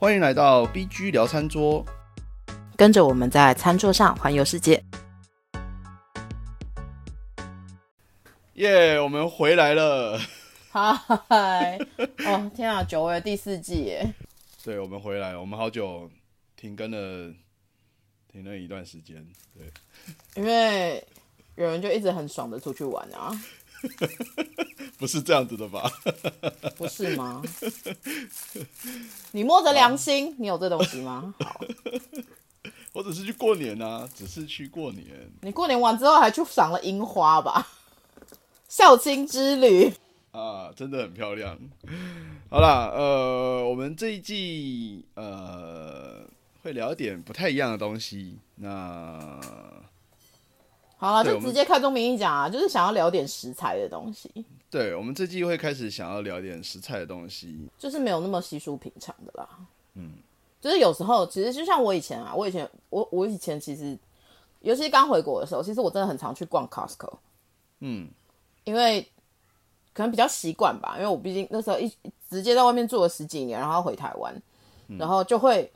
欢迎来到 BG 聊餐桌，跟着我们在餐桌上环游世界。耶、我们回来了。嗨，哦天啊，久违的第四季耶！对，我们回来了，我们好久停更了，停了一段时间。对，因为有人就一直很爽的出去玩啊，不是这样子的吧？不是吗？你摸着良心，你有这东西吗？好，我只 是去过年啊，只是去过年。你过年完之后还去赏了樱花吧？孝亲之旅，啊，真的很漂亮。好啦，呃，我们这一季呃会聊一点不太一样的东西。那好了，就直接开宗明义讲啊，就是想要聊点食材的东西，对我们这季会开始想要聊点食材的东西。就是没有那么稀疏平常的啦。嗯，就是有时候其实就像我以前啊，我以前我我以前其实，尤其刚回国的时候，其实我真的很常去逛 Costco。嗯，因为可能比较习惯吧，因为我毕竟那时候一直接在外面住了十几年，然后回台湾，然后就会，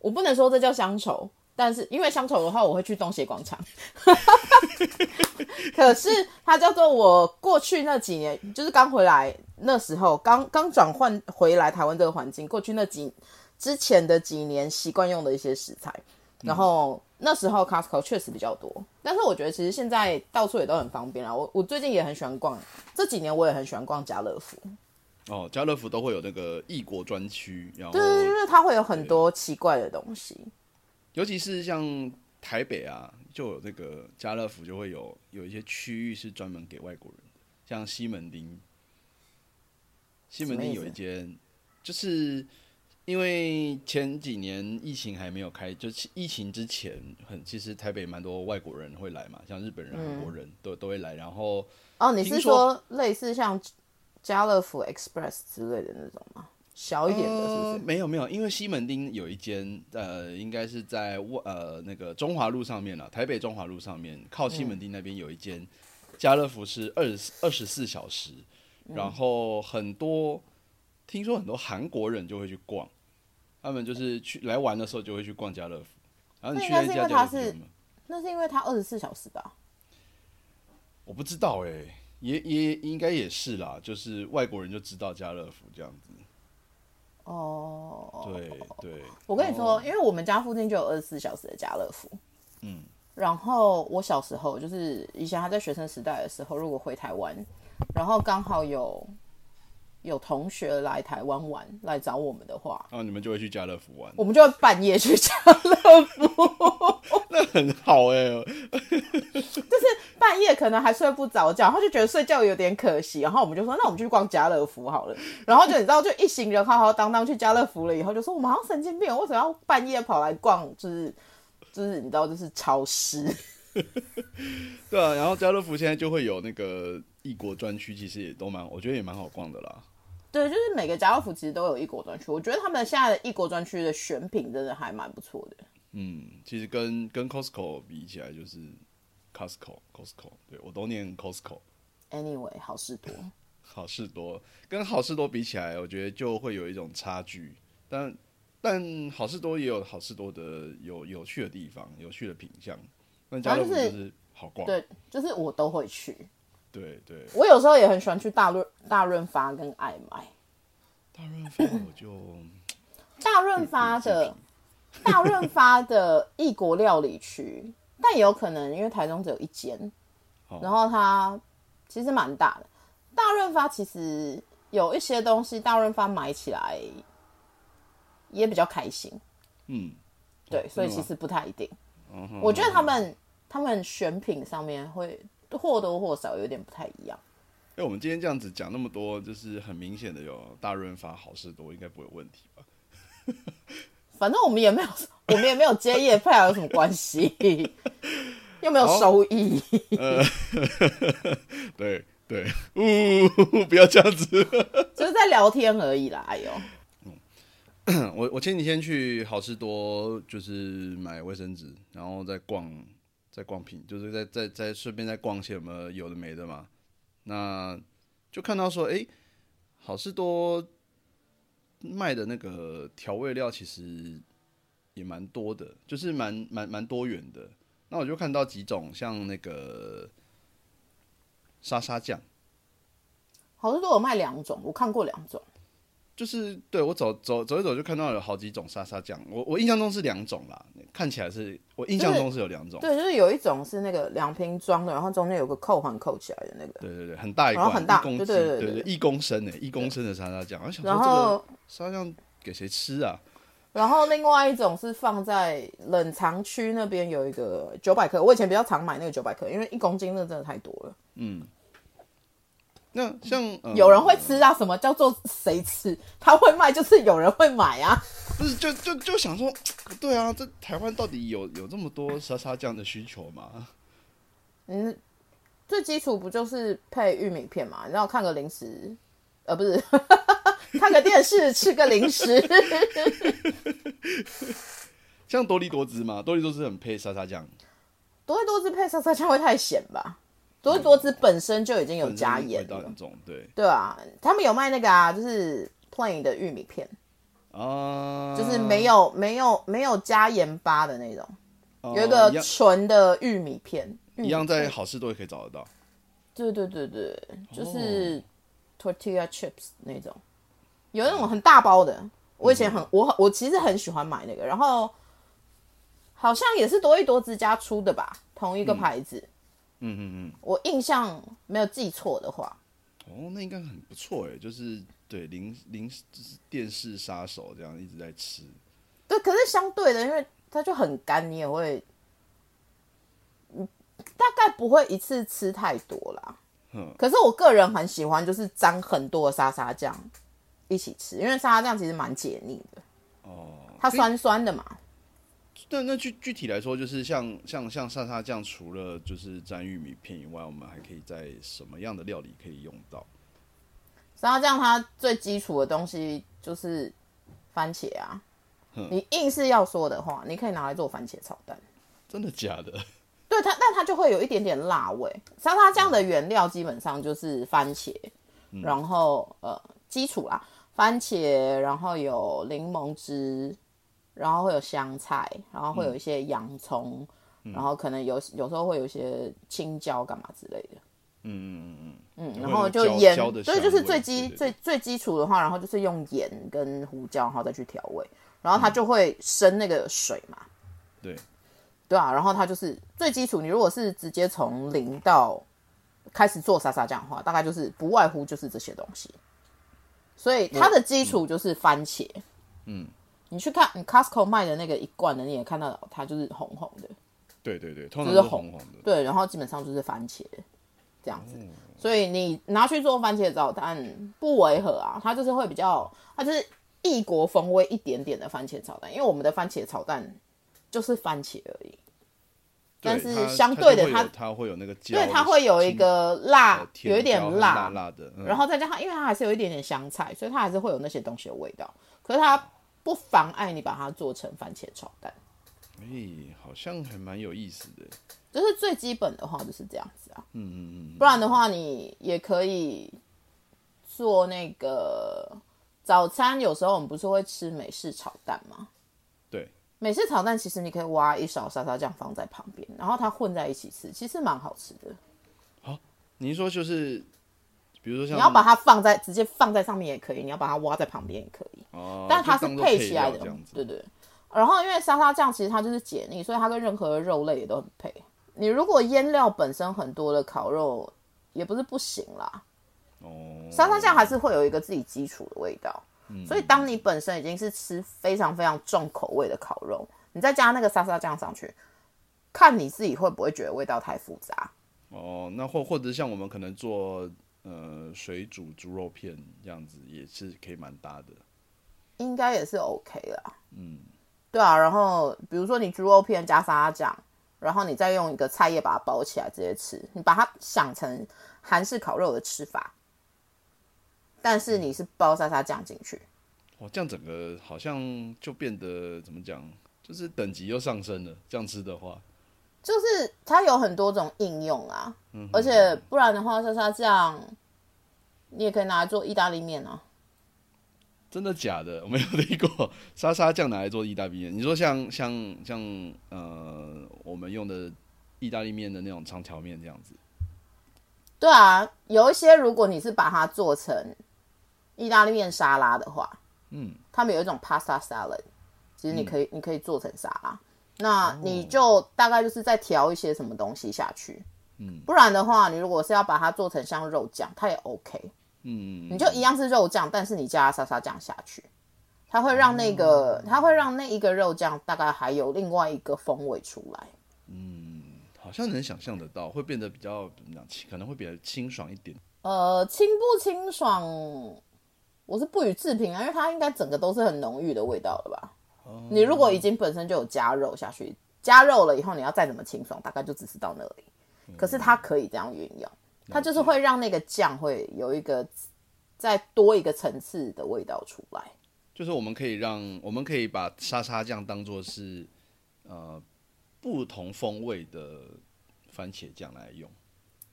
我不能说这叫乡愁，但是因为乡愁的话，我会去东协广场。可是它叫做我过去那几年，就是刚回来那时候，刚刚转换回来台湾这个环境，过去那几之前的几年习惯用的一些食材，然后那时候 Costco 确实比较多，但是我觉得其实现在到处也都很方便啦。我我最近也很喜欢逛，这几年我也很喜欢逛家乐福，哦，家乐福都会有那个异国专区，然后对对对对，它会有很多奇怪的东西。尤其是像台北啊，就有这个家乐福就会有有一些区域是专门给外国人的，像西门町，西门町有一间，就是因为前几年疫情还没有开，就是疫情之前很其实台北蛮多外国人会来嘛，像日本人、韩国人都都会来，然后哦，你是说类似像家乐福 Express 之类的那种吗？小一点的，是不呃是？没有没有，因为西门町有一间，呃，应该是在外呃那个中华路上面了，台北中华路上面靠西门町那边有一间家乐福是二十二十四小时，然后很多听说很多韩国人就会去逛，他们就是去来玩的时候就会去逛家乐福，然后你去那家家乐福为它是那是因为它二十四小时吧？我不知道哎、也也应该也是啦，就是外国人就知道家乐福这样子，哦，对对，我跟你说，因为我们家附近就有二十四小时的家乐福，嗯，然后我小时候就是以前还在学生时代的时候，如果回台湾，然后刚好有有同学来台湾玩来找我们的话，然后你们就会去家乐福玩，我们就会半夜去家乐福，那很好哎、就是半夜可能还睡不着觉，然后就觉得睡觉有点可惜，然后我们就说那我们去逛家乐福好了，然后就你知道就一行人浩浩荡荡去家乐福了以后，就说我们好像神经病，为什么要半夜跑来逛？就是就是你知道就是超市。对啊，然后家乐福现在就会有那个异国专区，其实也都蛮，我觉得也蛮好逛的啦。对，就是每个家乐福其实都有异国专区，我觉得他们现在的异国专区的选品真的还蛮不错的。嗯，其实跟跟 Costco 比起来，就是 Costco Costco，对我都念 Costco，Anyway，好事多。好事多跟好事多比起来，我觉得就会有一种差距。但但好事多也有好事多的有有趣的地方，有趣的品相。那家乐福就是好逛，对，就是我都会去。对对。我有时候也很喜欢去大润大润发跟爱买。大润发我就大润发的大润发的异国料理区，但也有可能因为台中只有一间，哦然后它其实蛮大的。大润发其实有一些东西，大润发买起来也比较开心，嗯，对，所以其实不太一定。嗯我觉得他们他们选品上面会或多或少有点不太一样。哎、我们今天这样子讲那么多，就是很明显的有大润发、好事多，应该不会有问题吧？反正我们也没有，我们也没有接业派，有什么关系？又没有收益。对对，呜，不要这样子。就是在聊天而已啦。哎呦，我我前几天去好事多，就是买卫生纸，然后再逛再逛品，就是在在在顺便在逛些什么有的没的嘛。那就看到说，哎、好事多卖的那个调味料其实也蛮多的，就是蛮蛮蛮多元的。那我就看到几种，像那个沙沙酱，好事多有卖两种，我看过两种。就是对我走走走一走就看到有好几种沙沙酱，我我印象中是两种啦，看起来是我印象中是有两种。对，就是有一种是那个两瓶装的，然后中间有个扣环扣起来的那个。对对对，很大一罐，然后很大对斤对对对对一公升呢，一公升的沙拉酱。我想说然这个后沙拉酱给谁吃啊？然后另外一种是放在冷藏区那边有一个九百克，我以前比较常买那个九百克，因为一公斤那真的太多了。那像、呃、有人会吃啊？什么叫做谁吃？他会卖，就是有人会买啊。不是就就就想说，对啊，这台湾到底有有这么多沙沙酱的需求吗？嗯，最基础不就是配玉米片嘛？然后看个零食，呃，不是，看个电视，吃个零食。像多利多汁嘛，多利多汁很配沙沙酱，多利多汁配沙沙酱会太咸吧？多利多汁本身就已经有加盐了味道很，重，对。对啊，他们有卖那个啊，就是 plain 的玉米片，啊，就是没有没有没有加盐巴的那种，哦有一个纯的玉米片，一样在好事多也可以找得到。对对对对，哦就是。tortilla chips 那种，有那种很大包的。我以前嗯。很我我其实很喜欢买那个，然后好像也是多一多之家出的吧，同一个牌子。嗯嗯嗯嗯，我印象没有记错的话，哦，那应该很不错哎，就是对零零就是电视杀手这样一直在吃。对，可是相对的，因为它就很干，你也会，嗯，大概不会一次吃太多啦。嗯可是我个人很喜欢，就是沾很多的沙沙酱一起吃，因为沙沙酱其实蛮解腻的，哦，它酸酸的嘛。那那具具体来说，就是像像像沙沙酱，除了就是沾玉米片以外，我们还可以在什么样的料理可以用到？沙沙酱它最基础的东西就是番茄啊。你硬是要说的话，你可以拿来做番茄炒蛋。真的假的？对它，但它就会有一点点辣味。沙沙酱的原料基本上就是番茄，然后呃基础啦，番茄，然后有柠檬汁，然后会有香菜，然后会有一些洋葱，然后可能有有时候会有一些青椒干嘛之类的。嗯嗯嗯嗯嗯，然后就盐，所以，就是最基最最基础的话，然后就是用盐跟胡椒，然后再去调味，然嗯后它就会生那个水嘛。对，对啊，然后它就是最基础。你如果是直接从零到开始做沙沙酱的话，大概就是不外乎就是这些东西。所以它的基础就是番茄。嗯，你去看你 Costco 卖的那个一罐的，你也看到它就是红红的，对对对，通常就是红是红红的。对，然后基本上就是番茄这样哦子。所以你拿去做番茄炒蛋不违和啊，它就是会比较，它就是异国风味一点点的番茄炒蛋，因为我们的番茄炒蛋就是番茄而已。但是相对的它它会有它会有那个焦对，它会有一个辣有一点辣辣的，嗯然后再加上，因为它还是有一点点香菜，所以它还是会有那些东西的味道。可是它不妨碍你把它做成番茄炒蛋，哎、好像还蛮有意思的。就是最基本的话就是这样子啊。嗯嗯嗯，不然的话，你也可以做那个早餐。有时候我们不是会吃美式炒蛋吗？对，美式炒蛋其实你可以挖一勺沙沙酱放在旁边，然后它混在一起吃，其实蛮好吃的。你是说就是，比如说像你要把它放在直接放在上面也可以，你要把它挖在旁边也可以。哦，但它是配起来的。对对。然后因为沙沙酱其实它就是解腻，所以它跟任何的肉类也都很配。你如果腌料本身很多的烤肉也不是不行啦，哦，沙沙酱还是会有一个自己基础的味道。嗯所以当你本身已经是吃非常非常重口味的烤肉，你再加那个沙沙酱上去，看你自己会不会觉得味道太复杂。哦，那或或者像我们可能做呃水煮猪肉片这样子，也是可以蛮搭的。应该也是 OK 啦。嗯，对啊。然后比如说你猪肉片加沙拉酱，然后你再用一个菜叶把它包起来直接吃，你把它想成韩式烤肉的吃法，但是你是包沙沙酱进去。哦，这样整个好像就变得怎么讲，就是等级又上升了。这样吃的话，就是它有很多种应用啊，嗯而且不然的话，沙沙酱你也可以拿来做意大利面啊。真的假的？我没有听过沙沙酱拿来做意大利面。你说像像像呃，我们用的意大利面的那种长条面这样子，对啊，有一些如果你是把它做成意大利面沙拉的话，嗯，他们有一种 pasta salad，其实你可以、你可以做成沙拉，那你就大概就是再调一些什么东西下去，嗯，不然的话，你如果是要把它做成像肉酱，它也 OK，嗯，你就一样是肉酱，但是你加沙沙酱下去，它会让那个、它会让那一个肉酱大概还有另外一个风味出来。嗯好像能想象得到，会变得比较怎么讲，可能会比较清爽一点。呃，清不清爽，我是不予置评啊，因为它应该整个都是很浓郁的味道了吧。你如果已经本身就有加肉下去，加肉了以后，你要再怎么清爽，大概就只是到那里。可是它可以这样运用，它就是会让那个酱会有一个再多一个层次的味道出来。就是我们可以让我们可以把沙沙酱当做是呃不同风味的番茄酱来用，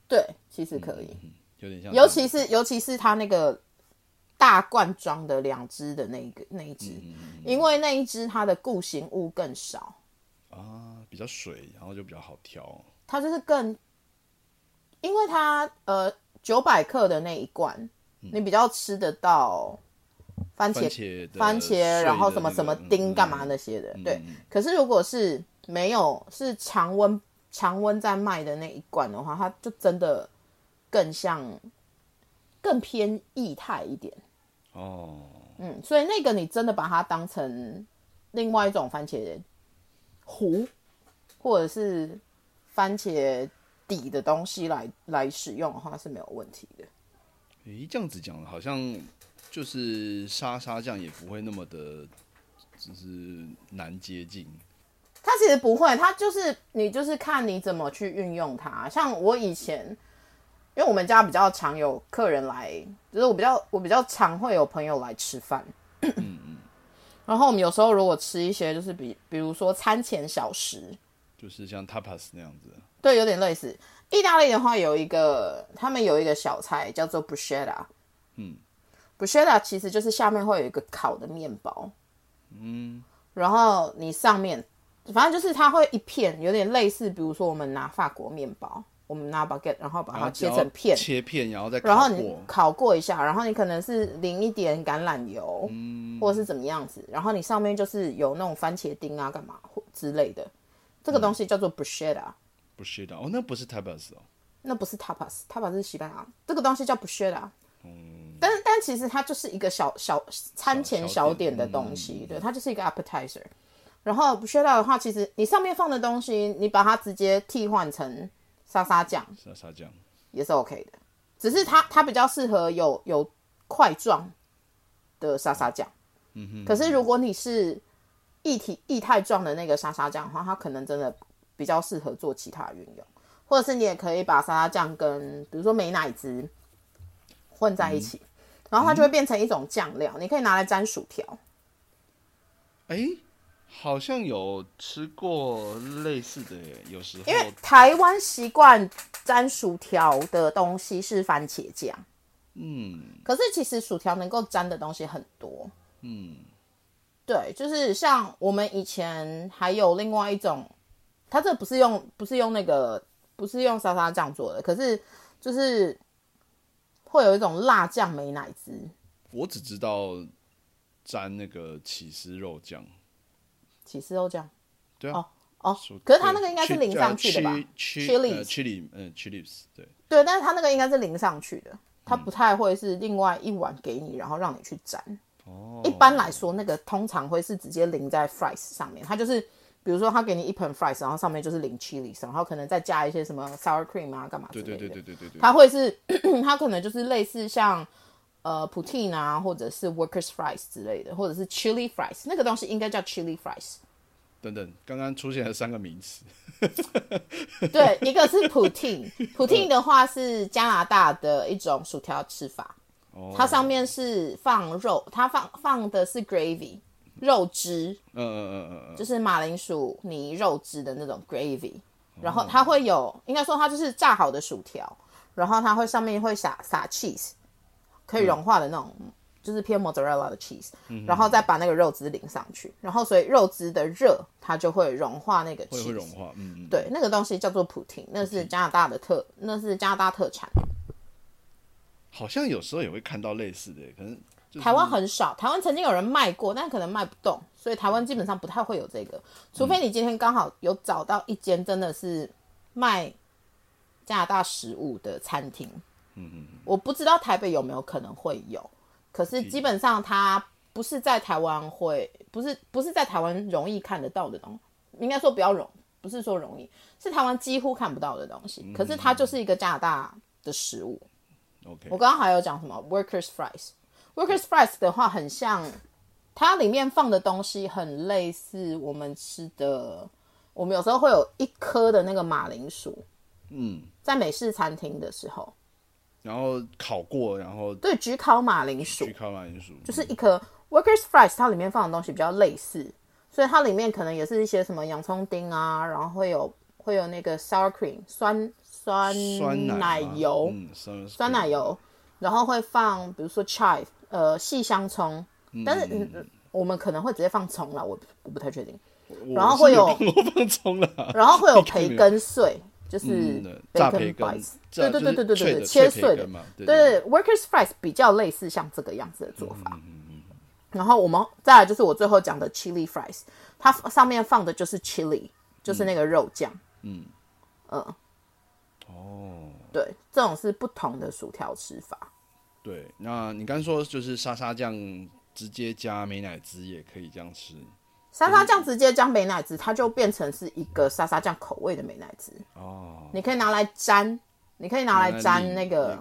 对，其实可以，有点像，尤其是尤其是它那个大罐装的两只的那一个那一只，因为那一只它的固形物更少。啊比较水，然后就比较好调。它就是更，因为它呃九百克的那一罐，你比较吃得到番茄番茄然后什么什么丁嗯干嘛那些的，对嗯。可是如果是没有是常温常温在卖的那一罐的话，它就真的更像更偏液态一点。哦，嗯，所以那个你真的把它当成另外一种番茄糊，或者是番茄底的东西来来使用的话是没有问题的。诶，这样子讲好像就是沙沙酱也不会那么的，就是难接近。它其实不会，它就是你就是看你怎么去运用它。像我以前，因为我们家比较常有客人来，就是我比较我比较常会有朋友来吃饭。然后我们有时候如果吃一些就是比比如说餐前小食，就是像 tapas 那样子，对，有点类似。意大利的话有一个，他们有一个小菜叫做 bruschetta。嗯，bruschetta 其实就是下面会有一个烤的面包，嗯，然后你上面反正就是它会一片，有点类似，比如说我们拿法国面包，我们拿 baguette，然后把它然后只要切成片，切片，然后再然后你烤过。一下，然后你可能是淋一点橄榄油，嗯或者是怎么样子，然后你上面就是有那种番茄丁啊，干嘛或之类的，这个东西叫做 bruschetta。不是的，哦，那不是 tapas 哦。那不是 tapas，tapas 是西班牙，这个东西叫 bruschetta。但是但其实它就是一个小小餐前小点的东西，对，它就是一个 appetizer。然后 bruschetta 的话，其实你上面放的东西，你把它直接替换成沙沙酱沙沙酱，也是 OK 的，只是它它比较适合有有块状的沙沙酱。嗯哼。可是如果你是液体液态状的那个沙沙酱的话，它可能真的比较适合做其他运用，或者是你也可以把沙沙酱跟比如说美乃滋混在一起，然后它就会变成一种酱料，你可以拿来沾薯条。哎、好像有吃过类似的耶，有时候。因为台湾习惯沾薯条的东西是番茄酱，嗯。可是其实薯条能够沾的东西很多。嗯。对，就是像我们以前还有另外一种，它这不是用不是用那个不是用沙沙酱做的，可是就是会有一种辣酱美乃滋，我只知道沾那个起司肉酱，起司肉酱。对啊，哦哦，可是它那个应该是淋上去的吧？？chili Chilies chili 嗯 chilies 对，对，但是它那个应该是淋上去的，它不太会是另外一碗给你，然后让你去沾。哦，一般来说，那个通常会是直接淋在 fries 上面，它就是比如说他给你一盆 fries，然后上面就是淋 chili，然后可能再加一些什么 sour cream 啊，干嘛之类的。对对对对对对对，它会是 它可能就是类似像呃 poutine 啊，或者是 workers fries 之类的，或者是 chili fries，那个东西应该叫 chili fries。等等，刚刚出现了三个名词，对，一个是 poutine，poutine 的话是加拿大的一种薯条吃法，哦，它上面是放肉，它放放的是 gravy 肉汁，嗯嗯嗯嗯嗯，就是马铃薯泥肉汁的那种 gravy，然哦后它会有，应该说它就是炸好的薯条，然后它会上面会撒撒 cheese，可以融化的那种就是偏 mozzarella 的 cheese，、然嗯后再把那个肉汁淋上去，然后所以肉汁的热它就会融化那个会 cheese，会融化，嗯嗯，对，那个东西叫做 poutine，那是加拿大的特，那是加拿大特产。好像有时候也会看到类似的，可能就是台湾很少，台湾曾经有人卖过，但可能卖不动，所以台湾基本上不太会有这个，除非你今天刚好有找到一间真的是卖加拿大食物的餐厅。嗯嗯，我不知道台北有没有可能会有，可是基本上它不是在台湾会，不是不是在台湾容易看得到的东西，应该说比较容，不是说容易，是台湾几乎看不到的东西。可是它就是一个加拿大的食物。OK，我刚刚还有讲什么 workers fries。workers fries 的话，很像它里面放的东西很类似我们吃的，我们有时候会有一颗的那个马铃薯，嗯，在美式餐厅的时候，然后烤过，然后对，焗烤马铃薯。焗烤马铃薯，就是一颗 workers fries，它里面放的东西比较类似，所以它里面可能也是一些什么洋葱丁啊，然后会有会有那个 sour cream 酸酸酸奶油，嗯，酸酸奶油，然后会放比如说 chive，呃，细香葱，但是、嗯、我们可能会直接放葱了，我我不太确定。然后会有放葱了，然后会有 培根碎，就是嗯炸培 bacon 根 bites，，炸对对对对对就是脆对，切碎的嘛，对对，workers fries 比较类似像这个样子的做嗯法。然后我们再来就是我最后讲的 chili fries，它上面放的就是 chili，就是那个肉酱。嗯。嗯，哦，对，这种是不同的薯条吃法。对，那你刚说就是沙沙酱直接加美乃滋也可以这样吃沙沙酱直接加美乃滋，它就变成是一个沙沙酱口味的美乃滋。哦，你可以拿来沾，你可以拿来沾那个。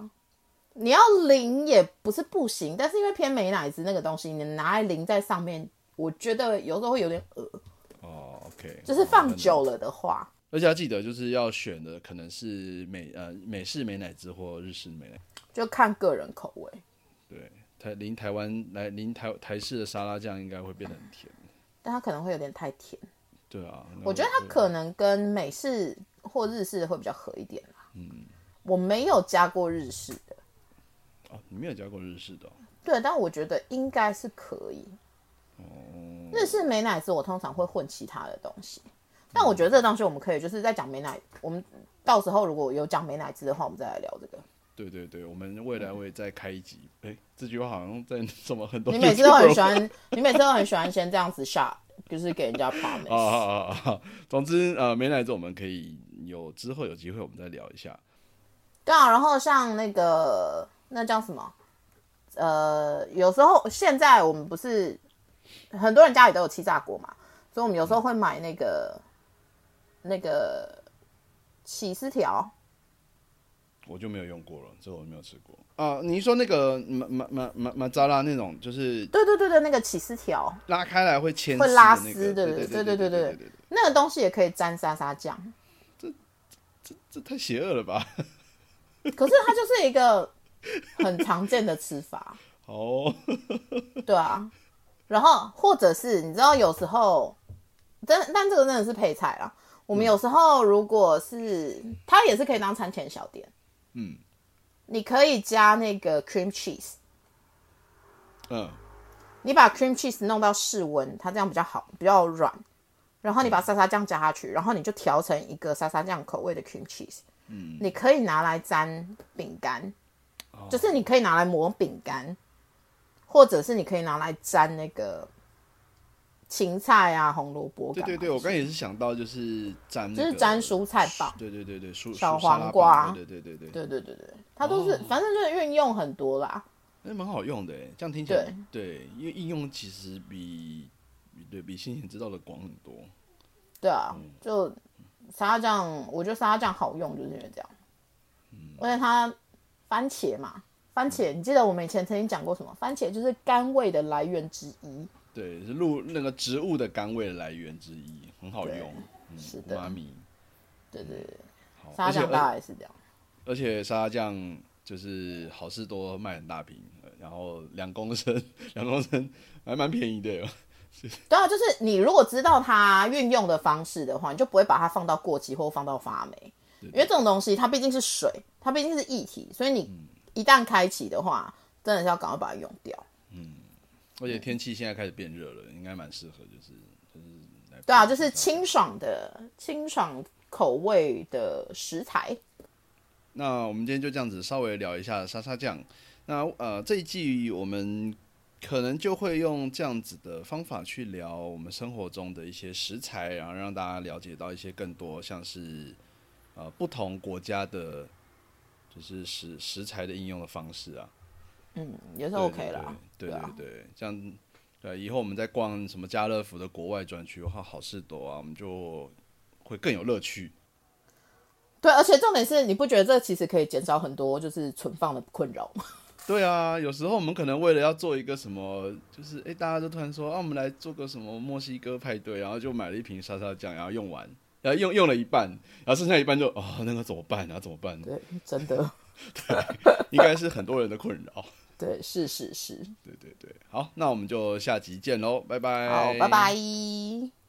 你要淋也不是不行，但是因为偏美乃滋那个东西，你拿来淋在上面，我觉得有时候会有点恶，哦，OK，就是放久了的话，而且要记得，就是要选的可能是美呃美式美乃滋或日式美乃，就看个人口味。对，台临台湾来临台台式的沙拉酱应该会变得很甜，但它可能会有点太甜，对啊，我觉得它可能跟美式或日式的会比较合一点啦。嗯，我没有加过日式的，哦，你没有加过日式的哦、对，但我觉得应该是可以。哦日式美奶滋我通常会混其他的东西，但我觉得这个东西我们可以就是在讲美乃，我们到时候如果有讲美奶滋的话，我们再来聊这个。对对对，我们未来会再开一集。哎、这句话好像在 什么很多你每次都很喜欢，你每次都很喜欢先这样子下，就是给人家 promise。啊啊啊啊！总之，呃，美乃滋我们可以有之后有机会我们再聊一下。对啊，然后像那个那叫什么？呃，有时候现在我们不是很多人家里都有气炸锅嘛，所以我们有时候会买那个那个起司条，我就没有用过了，这我没有吃过啊。你说那个马马马马马扎拉那种，就是对对对对，那个起司条拉开来会牵会拉丝对个对对对对对对对，那个东西也可以沾沙沙酱，这这这太邪恶了吧？可是它就是一个很常见的吃法。哦，对啊，然后或者是你知道，有时候，但但这个真的是配菜啦。我们有时候如果是它也是可以当餐前小点，嗯。你可以加那个 cream cheese，嗯，你把 cream cheese 弄到室温，它这样比较好，比较软。然后你把沙沙酱加下去，然后你就调成一个沙沙酱口味的 cream cheese。嗯，你可以拿来沾饼干，就是你可以拿来抹饼干，或者是你可以拿来沾那个芹菜啊、红萝卜。对对对，我刚才也是想到就是沾、那个，就是沾蔬菜棒对对对对，蔬小黄瓜棒对对对对对，对对对对，它都是、反正就是运用很多啦。那蛮好用的哎，这样听起来对，因为应用其实比比对比先前知道的广很多。对啊，就沙拉酱，我觉得沙拉酱好用，就是因为这样。而且它番茄嘛，番茄，你记得我们以前曾经讲过什么？番茄就是甘味的来源之一。对，是入那个植物的甘味的来源之一，很好用。嗯是的妈咪。对对对，沙拉酱大概是这样。而且沙拉酱就是好事多卖很大瓶，呃然后两公升，两公升还蛮便宜的哟。对啊，就是你如果知道它运用的方式的话，你就不会把它放到过期或放到发霉，因为这种东西它毕竟是水，它毕竟是液体，所以你一旦开启的话，真的是要赶快把它用掉。嗯而且天气现在开始变热了，应该蛮适合，就是就是来对啊，就是清爽的清爽口味的食材。那我们今天就这样子稍微聊一下沙沙酱。那呃这一季我们可能就会用这样子的方法去聊我们生活中的一些食材，然后让大家了解到一些更多像是呃不同国家的，就是食食材的应用的方式啊。嗯，也是 OK 啦。对对对这样对以后我们在逛什么家乐福的国外专区的话，好事多啊，我们就会更有乐趣。对，而且重点是，你不觉得这其实可以减少很多就是存放的困扰吗？对啊，有时候我们可能为了要做一个什么，就是哎、诶大家都突然说啊，我们来做个什么墨西哥派对，然后就买了一瓶沙沙酱，然后用完，然后用用了一半，然后剩下一半就哦，那个怎么办啊？怎么办？对，真的，对应该是很多人的困扰。对，是是是，对对对，好，那我们就下集见喽，拜拜，好，拜拜。